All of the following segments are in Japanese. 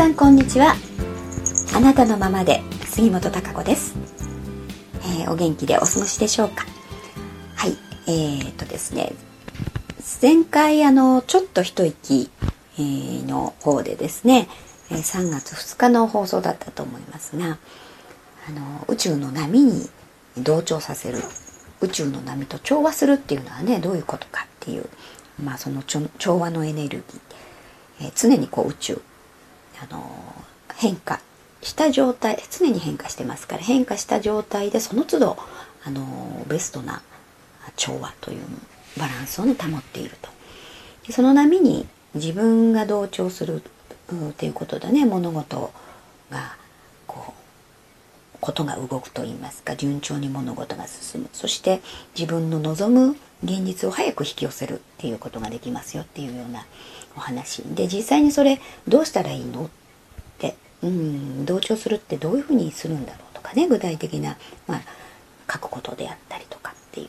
皆さんこんにちは。あなたのままで杉本孝子です、えー、お元気でお過ごしでしょうか？はいえー、っとですね。前回あのちょっと一息、えー、の方でですね3月2日の放送だったと思いますがあの宇宙の波に同調させる宇宙の波と調和するっていうのはねどういうことかっていう、まあ、その調和のエネルギー、えー、常にこう宇宙、あの、変化した状態常に変化してますから変化した状態でその都度、あの、ベストな調和というバランスを、ね、保っていると。でその波に自分が同調するっていうことでね物事がこうことが動くといいますか順調に物事が進む。そして自分の望む現実を早く引き寄せるっていうことができますよっていうようなお話。で実際にそれどうしたらいいの？ってうん同調するってどういうふうにするんだろうとかね具体的な、まあ、書くことであったりとかっていう。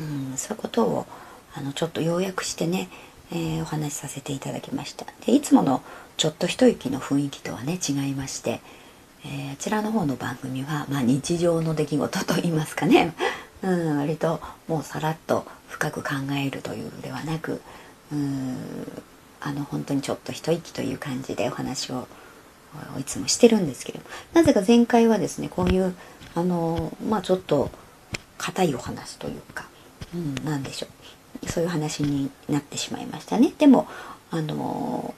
うんそういうことをあのちょっと要約してね、えー、お話しさせていただきました。でいつものちょっと一息の雰囲気とはね違いましてえー、あちらの方の番組は、まあ、日常の出来事と言いますかね、うん、割ともうさらっと深く考えるというのではなくうん。あの本当にちょっと一息という感じでお話をいつもしてるんですけど。なぜか前回はですねこういうあのまあちょっと硬いお話というか、うん、何でしょう。そういう話になってしまいましたね。でもあの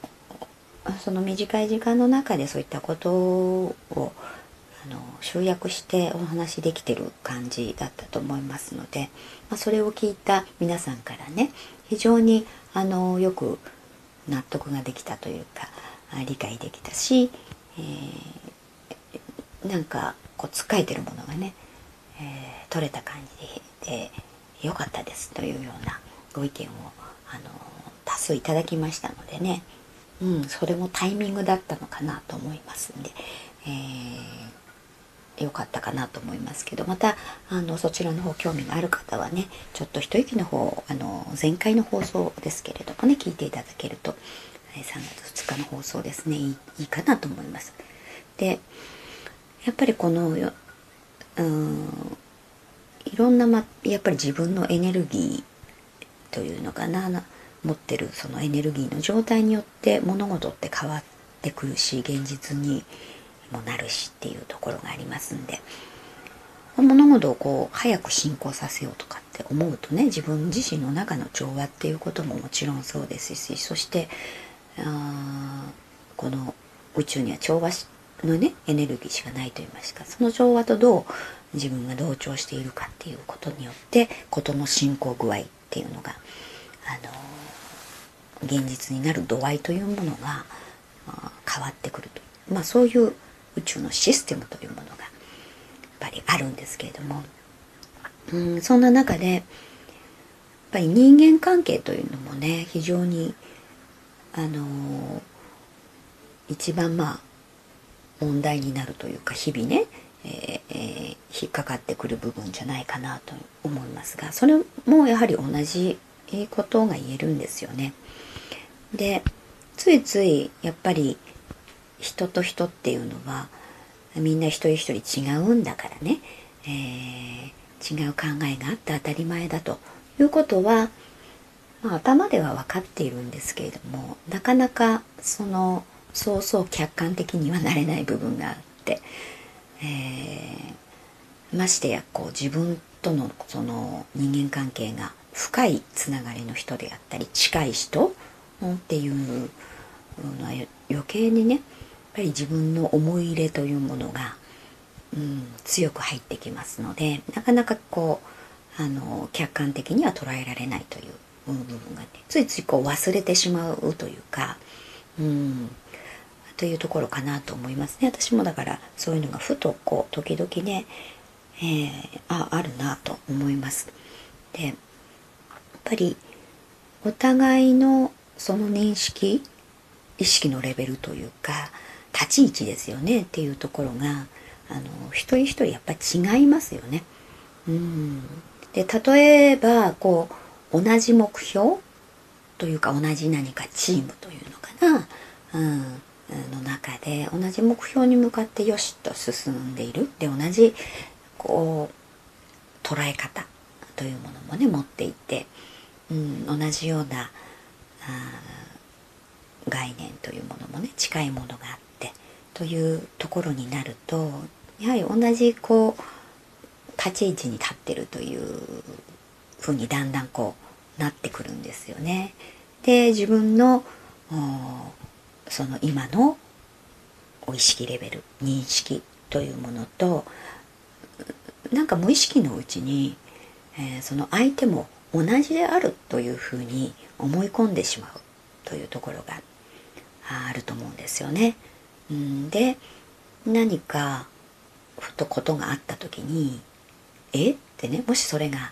その短い時間の中でそういったことをの集約してお話できてる感じだったと思いますので、まあ、それを聞いた皆さんからね非常にあのよく納得ができたというか理解できたし、えー、なんかこうつっかえてるものがね、えー、取れた感じでよかったですというようなご意見をあの多数いただきましたのでねうん、それもタイミングだったのかなと思いますんで、えー、よかったかなと思いますけどまたあのそちらの方興味がある方はねちょっと一息の方あの前回の放送ですけれどもね聞いていただけると3月2日の放送ですねいいいいかなと思います。でやっぱりこのうんいろんな、ま、やっぱり自分のエネルギーというのかな持ってるそのエネルギーの状態によって物事って変わってくるし現実にもなるしっていうところがありますんで。物事をこう早く進行させようとかって思うとね自分自身の中の調和っていうことももちろんそうですしそしてあこの宇宙には調和のねエネルギーしかないと言いますかその調和とどう自分が同調しているかっていうことによって事の進行具合っていうのがあの現実になる度合いというものが変わってくると。まあそういう宇宙のシステムというものがやっぱりあるんですけれども、うん、そんな中でやっぱり人間関係というのもね非常にあのー、一番まあ問題になるというか日々ね、えーえー、引っかかってくる部分じゃないかなと思いますがそれもやはり同じことが言えるんですよね。でついついやっぱり人と人っていうのはみんな一人一人違うんだからね、えー、違う考えがあって当たり前だということは、まあ、頭では分かっているんですけれどもなかなかそのそうそう客観的にはなれない部分があって、えー、ましてやこう自分とのその人間関係が深いつながりの人であったり近い人っていうのは余計にねぱり自分の思い入れというものが、うん、強く入ってきますのでなかなかこうあの客観的には捉えられないという部分がねついついこう忘れてしまうというか、うん、というところかなと思いますね私もだからそういうのがふとこう時々ね、えー、ああるなと思います。でやっぱりお互いのその認識意識のレベルというか立ち位置ですよねっていうところがあの一人一人やっぱり違いますよね。うん。で例えばこう同じ目標？というか同じ何かチームというのかな、うん、の中で同じ目標に向かってよしと進んでいる。で同じこう捉え方というものもね持っていて、うん、同じような概念というものもね近いものがあってというところになるとやはり同じこう立ち位置に立ってるというふうにだんだんこうなってくるんですよね。で自分のその今の意識レベル認識というものとなんか無意識のうちに、えー、その相手も同じであるというふうに思い込んでしまうというところがあると思うんですよね。うん、で何かふとことがあった時に「え？っ?」てねもしそれが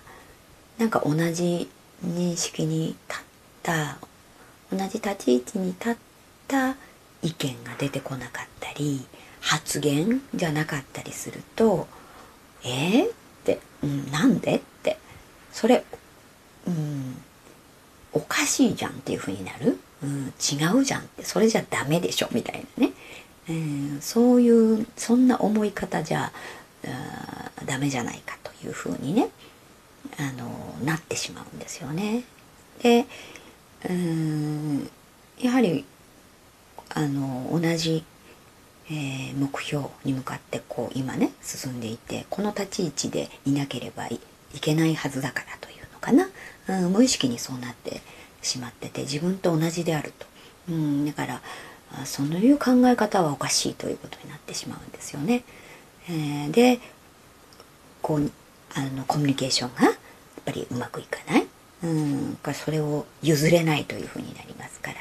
なんか同じ認識に立った同じ立ち位置に立った意見が出てこなかったり発言じゃなかったりすると「え？ー?」って「うん、なんで?」ってそれ、うん、おかしいじゃんっていうふうになる、うん、違うじゃんってそれじゃダメでしょ？みたいなね、えー、そういうそんな思い方じゃダメじゃないかというふうにねあのなってしまうんですよね。でうんやはりあの同じ、えー、目標に向かってこう今ね進んでいてこの立ち位置でいなければいけないはずだからというのかな、うん、無意識にそうなってしまってて自分と同じであると、うん、だからそういう考え方はおかしいということになってしまうんですよね。えー、でこうあのコミュニケーションがやっぱりうまくいかない、うん、それを譲れないというふうになりますから、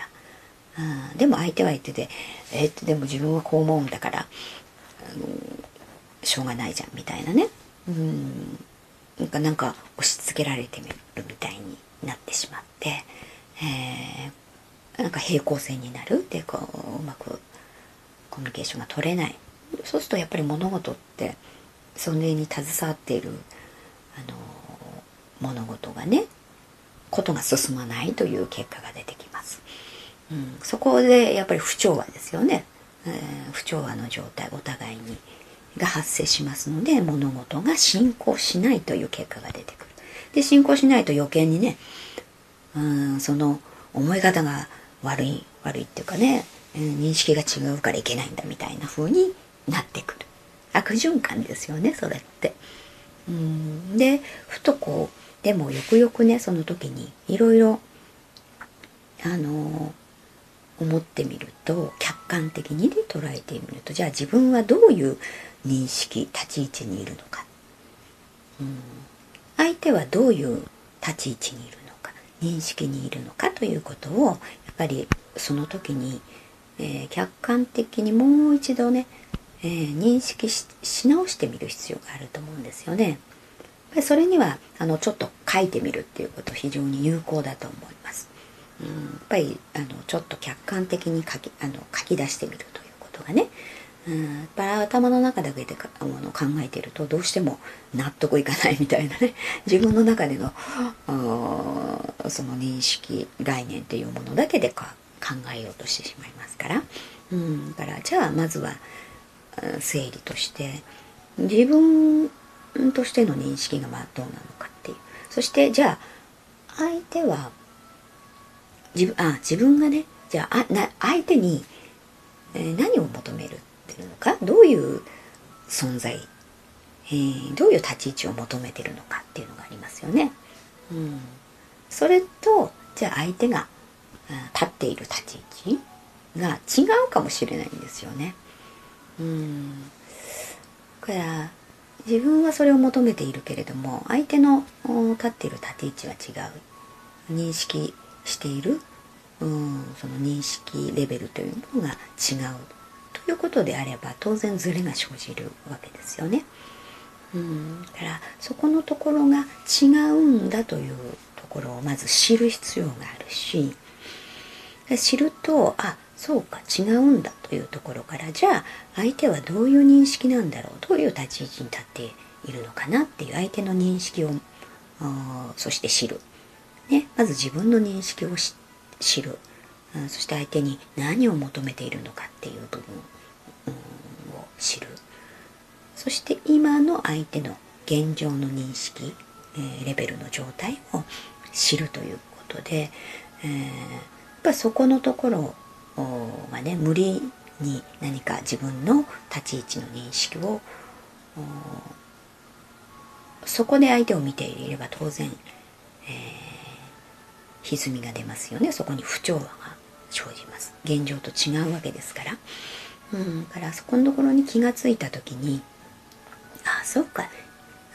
うん、でも相手は相手で「えっ?」でも自分はこう思うんだから、あのしょうがないじゃんみたいなね、うん、なんかなんか押し付けられてみるみたいになってしまって、えー、なんか平行線になるでこうかうまくコミュニケーションが取れない。そうするとやっぱり物事ってそれに携わっているあの物事がねことが進まないという結果が出てきます、うん、そこでやっぱり不調和ですよね、えー、不調和の状態お互いにが発生しますので物事が進行しないという結果が出てくる。で進行しないと余計にねうんその思い方が悪い悪いっていうかね、えー、認識が違うからいけないんだみたいな風になってくる悪循環ですよねそれって。うんでふとこうでもよくよくねその時にいろいろあの思ってみると客観的にね捉えてみるとじゃあ自分はどういう認識立ち位置にいるのか、うん、相手はどういう立ち位置にいるのか認識にいるのかということをぱりその時に、えー、客観的にもう一度ねえー、認識し直してみる必要があると思うんですよね。それにはあのちょっと書いてみるっていうこと非常に有効だと思います。うん、やっぱりあのちょっと客観的に書きあの書き出してみるということがね、うん、やっぱ頭の中だけでかあの考えてるとどうしても納得いかないみたいなね。自分の中でのその認識概念っていうものだけでか考えようとしてしまいますから、うん、だからじゃあまずは整理として自分としての認識がまあどうなのかっていう。そしてじゃあ相手は自分あ自分がねじゃああな相手に、何を求めるていうのかどういう存在、えー、どういう立ち位置を求めてるのかっていうのがありますよね。うん、それとじゃあ相手が立っている立ち位置が違うかもしれないんですよね。うん。だから自分はそれを求めているけれども相手の立っている立ち位置は違う。認識している。うん。その認識レベルというものが違う。ということであれば当然ズレが生じるわけですよね。うん。だからそこのところが違うんだというところをまず知る必要があるし知るとあそうか違うんだというところからじゃあ相手はどういう認識なんだろうどういう立ち位置に立っているのかなっていう相手の認識をそして知る、ね、まず自分の認識を知る。そして相手に何を求めているのかっていう部分、を知る。そして今の相手の現状の認識、えー、レベルの状態を知るということで、えー、やっぱそこのところがね無理に何か自分の立ち位置の認識をそこで相手を見ていれば当然、えー、歪みが出ますよね。そこに不調和が生じます。現状と違うわけですから。うんからそこのところに気がついた時にああそうか、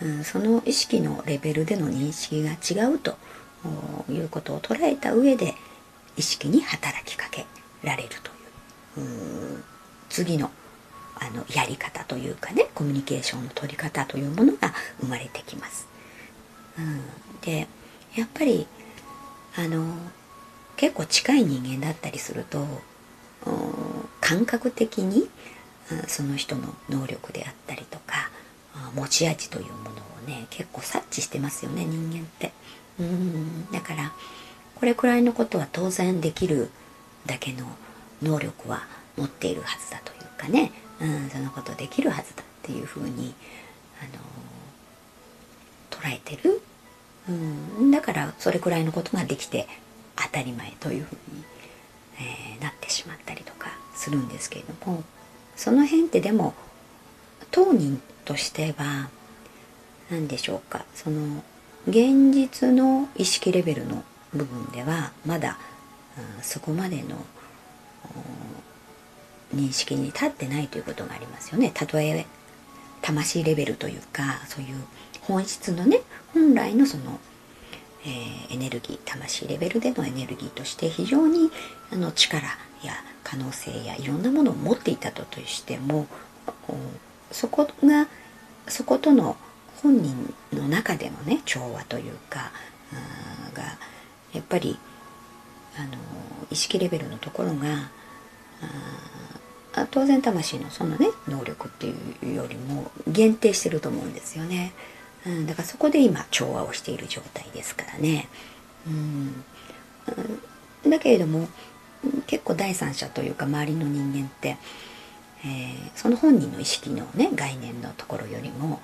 うん、その意識のレベルでの認識が違うということを捉えた上で意識に働きかけられるという次のあのやり方というかねコミュニケーションの取り方というものが生まれてきます。うん、でやっぱりあの結構近い人間だったりすると感覚的にその人の能力であったりとか持ち味というものをね結構察知してますよね人間って。うん。だからこれくらいのことは当然できるだけの能力は持っているはずだというかね、うん、そのことできるはずだっていうふうに、あの捉えてる、うん、だからそれくらいのことができて当たり前というふうに、えー、なってしまったりとかするんですけれどもその辺ってでも当人としては何でしょうかその現実の意識レベルの部分ではまだ、うん、そこまでの認識に立ってないということがありますよね。たとえ魂レベルというかそういう本質のね本来のその、えー、エネルギー魂レベルでのエネルギーとして非常にあの力や可能性やいろんなものを持っていたととしてもそこがそことの本人の中でのね調和というかがやっぱりあの意識レベルのところが当然魂のそのね能力っていうよりも限定してると思うんですよね、うん、だからそこで今調和をしている状態ですからね、うん、だけれども結構第三者というか周りの人間って、えー、その本人の意識のね概念のところよりも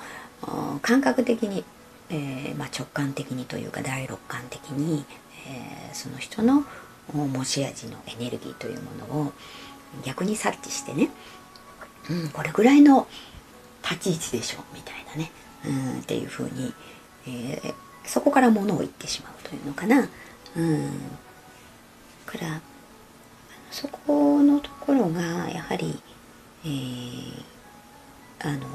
感覚的に、えー、まあ、直感的にというか第六感的に、えー、その人の持ち味のエネルギーというものを逆に察知してね、うん、これぐらいの立ち位置でしょみたいなね、うん、っていうふうに、えー、そこから物を言ってしまうというのかな。うん、からそこのところがやはり、えー、あの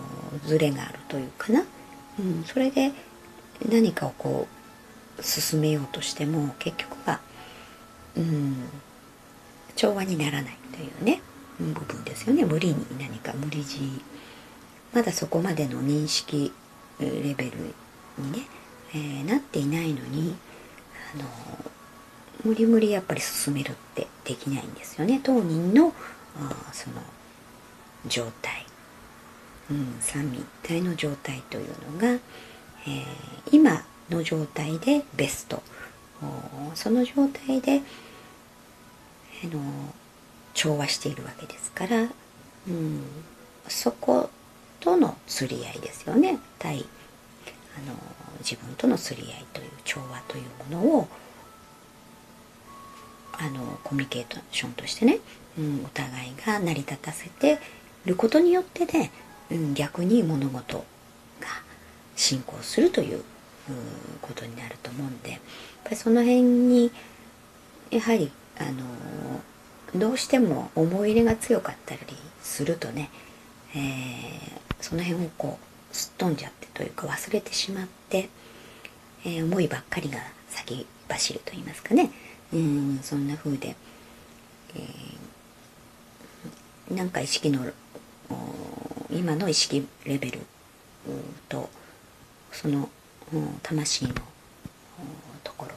ズレがあるというかな、うん、それで何かをこう進めようとしても結局は、うん、調和にならないというね部分ですよね。無理に何か無理強い。まだそこまでの認識レベルにね、えー、なっていないのにあの無理無理やっぱり進めるってできないんですよね。当人のその状態、うん、三位一体の状態というのが、えー、今の状態でベスト。その状態であの調和しているわけですから、うん、そことの釣り合いですよね。対あの自分との釣り合いという調和というものをあのコミュニケーションとしてね、うん、お互いが成り立たせてることによってね、うん、逆に物事が進行するということになると思うんでやっぱりその辺にやはりあのどうしても思い入れが強かったりするとね、えー、その辺をこうすっ飛んじゃってというか忘れてしまって、えー、思いばっかりが先走ると言いますかね。うんそんな風で、えー、なんか意識の今の意識レベルとその魂のところ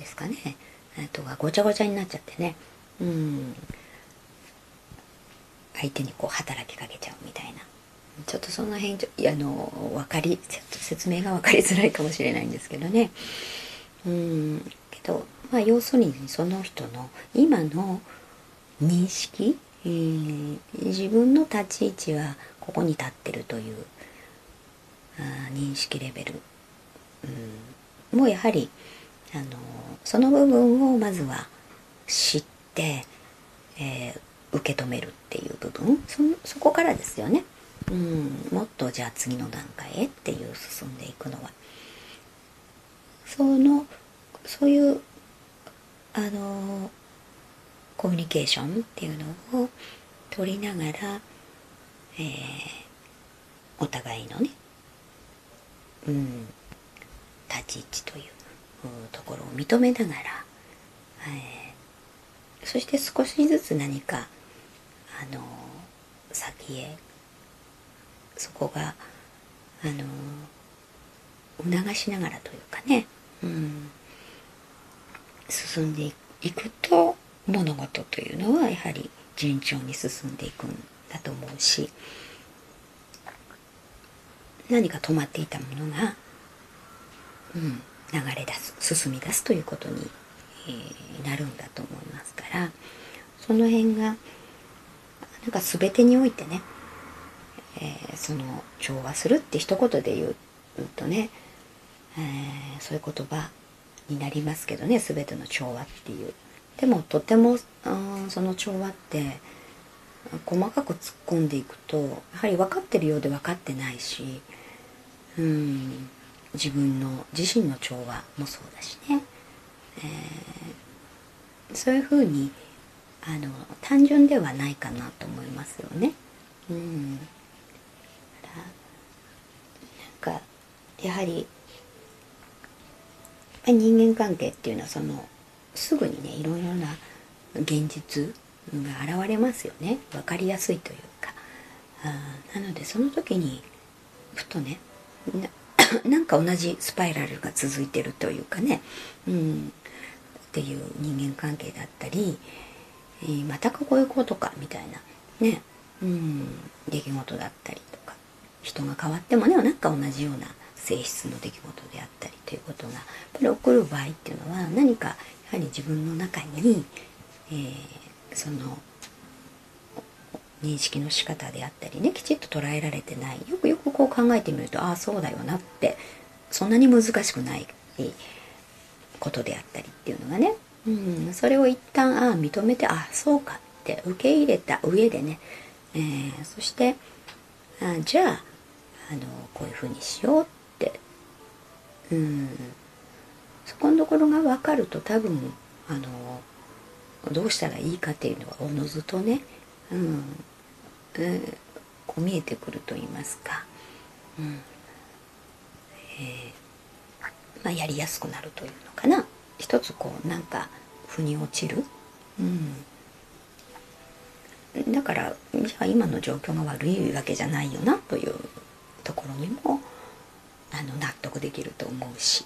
ですかね。あとがごちゃごちゃになっちゃってね。うん。相手にこう働きかけちゃうみたいな。ちょっとその辺あの分かりちょっと説明が分かりづらいかもしれないんですけどね。うん結と、まあ、要するにその人の今の認識、えー、自分の立ち位置はここに立ってるというあ認識レベル、うん、もうやはりあのその部分をまずは知って、えー、受け止めるっていう部分。そそこからですよね、うん、もっとじゃあ次の段階へっていう進んでいくのは。そのそういうあのコミュニケーションっていうのを取りながら、えー、お互いのね、うん、立ち位置というところを認めながら、えー、そして少しずつ何かあの先へそこがあの促しながらというかね、うん、進んでいくと物事というのはやはり順調に進んでいくんだと思うし何か止まっていたものが、うん、流れ出す進み出すということに、えー、なるんだと思いますからその辺がなんか全てにおいてね、えー、その調和するって一言で言うとね、えー、そういう言葉になりますけどね全ての調和っていう。でもとてもその調和って細かく突っ込んでいくとやはり分かってるようで分かってないしうん自分の自身の調和もそうだしね、えー、そういうふうにあの単純ではないかなと思いますよね。うん、なんかやはり人間関係っていうのはそのすぐにねいろいろな現実が現れますよね。分かりやすいというか。あなのでその時にふとね なんか同じスパイラルが続いてるというかね、うん、っていう人間関係だったり、えー、またかこういうとかみたいな。ね、うん、出来事だったりとか。人が変わってもねなんか同じような性質の出来事であったりということがやっぱり起こる場合っていうのは何かやはり自分の中に、えー、その認識の仕方であったりねきちっと捉えられてないよくよくこう考えてみるとああそうだよなってそんなに難しくないことであったりっていうのがね、うん、それを一旦ああ認めてああそうかって受け入れた上でね、えー、そしてあじゃああのこういうふうにしようってうん。そこのところが分かると多分あのどうしたらいいかっていうのはおのずとね、うん、うん、こう見えてくると言いますか、うん。えー、まあ、やりやすくなるというのかな。一つこうなんか腑に落ちる、うん、だからじゃあ今の状況が悪いわけじゃないよなというところにもあの納得できると思うし、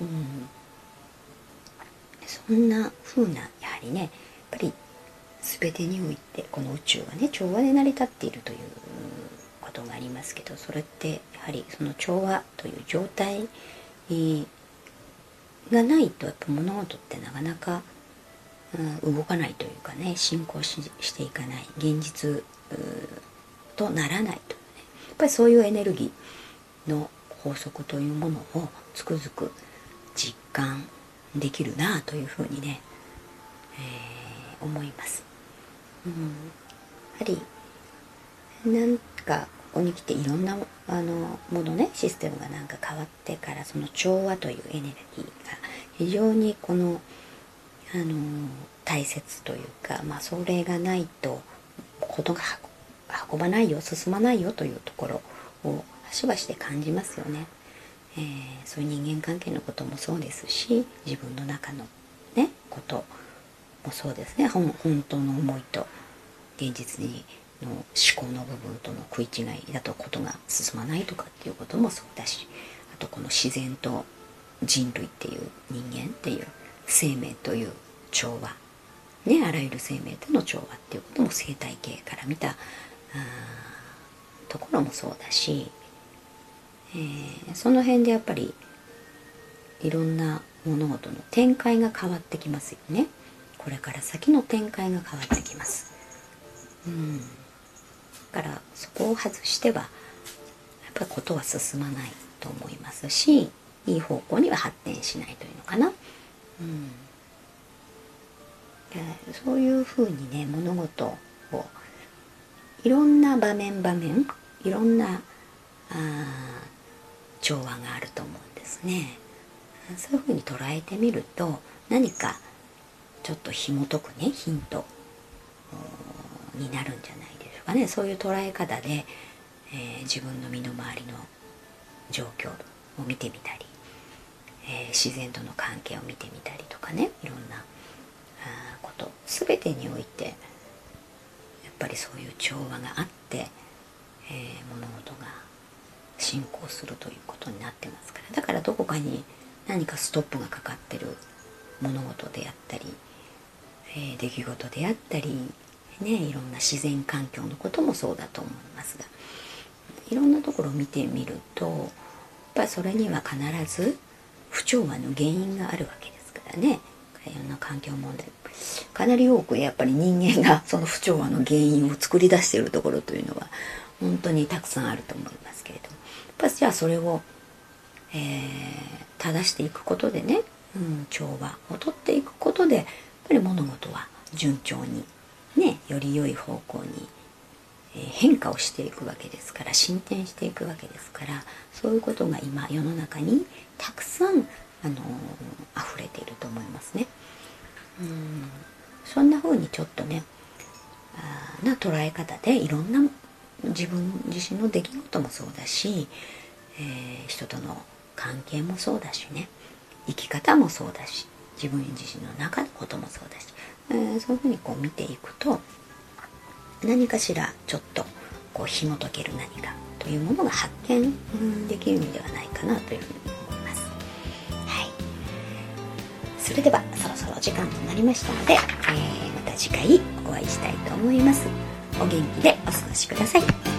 うん、そんな風なやはりねやっぱり全てにおいてこの宇宙はね調和で成り立っているということがありますけどそれってやはりその調和という状態がないとやっぱ物事ってなかなか、うん、動かないというかね進行していかない。現実とならないとね。やっぱりそういうエネルギーの法則というものをつくづく実感できるなというふうにね、えー、思います。うん、やはりなんかここに来ていろんなあのものねシステムがなんか変わってからその調和というエネルギーが非常にこのあの大切というか、まあ、それがないとことが運ばないよ進まないよというところをしばしで感じますよね。えー、そういう人間関係のこともそうですし自分の中のねこともそうですね本当の思いと現実にの思考の部分との食い違いだとことが進まないとかっていうこともそうだしあとこの自然と人類っていう人間っていう生命という調和ねあらゆる生命との調和っていうことも生態系から見たところもそうだし、えー、その辺でやっぱりいろんな物事の展開が変わってきますよね。これから先の展開が変わってきます。うん。だからそこを外してはやっぱりことは進まないと思いますしいい方向には発展しないというのかな。うん。そういうふうにね物事をいろんな場面場面いろんなあ調和があると思うんですね。そういうふうに捉えてみると何かちょっと紐解くねヒントになるんじゃないでしょうかね。そういう捉え方で、えー、自分の身の回りの状況を見てみたり、えー、自然との関係を見てみたりとかね。いろんなこと全てにおいてやっぱりそういう調和があって、えー、物事が進行するということになってますから。だからどこかに何かストップがかかってる物事であったり、えー、出来事であったりねいろんな自然環境のこともそうだと思いますが。いろんなところを見てみるとやっぱりそれには必ず不調和の原因があるわけですからね。いろんな環境問題。かなり多くやっぱり人間がその不調和の原因を作り出しているところというのは本当にたくさんあると思いますけれどもやっぱじゃあそれを、えー、正していくことでね、うん、調和をとっていくことでやっぱり物事は順調にねより良い方向に変化をしていくわけですから進展していくわけですからそういうことが今世の中にたくさんあの溢れていると思いますね。うんそんな風にちょっとねあな捉え方でいろんな自分自身の出来事もそうだし、えー、人との関係もそうだしね。生き方もそうだし自分自身の中のこともそうだし、えー、そういうふうにこう見ていくと何かしらちょっとこう紐解ける何かというものが発見できるのではないかなというふうに思います。はい。それではそろそろ時間となりましたので、えー、また次回お会いしたいと思います。お元気でお過ごしください。